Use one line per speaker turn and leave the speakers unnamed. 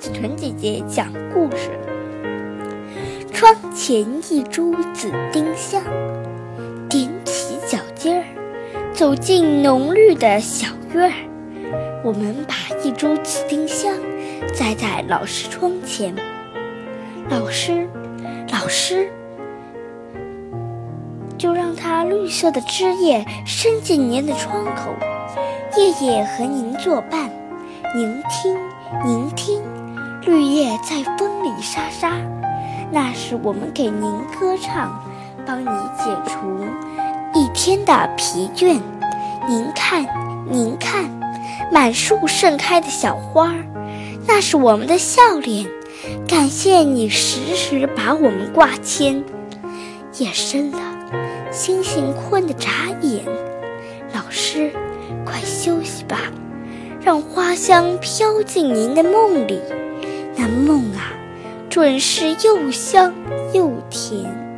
子豚姐姐讲故事。窗前一株紫丁香，踮起脚尖儿，走进浓绿的小院儿。我们把一株紫丁香栽在老师窗前。老师，老师，就让它绿色的枝叶伸进您的窗口，夜夜和您作伴。您听，您听，绿叶在风里沙沙，那是我们给您歌唱，帮你解除一天的疲倦。您看，您看，满树盛开的小花，那是我们的笑脸，感谢你时时把我们挂牵。夜深了，星星困得眨眼，老师，快休息吧。让花香飘进您的梦里，那梦啊，准是又香又甜。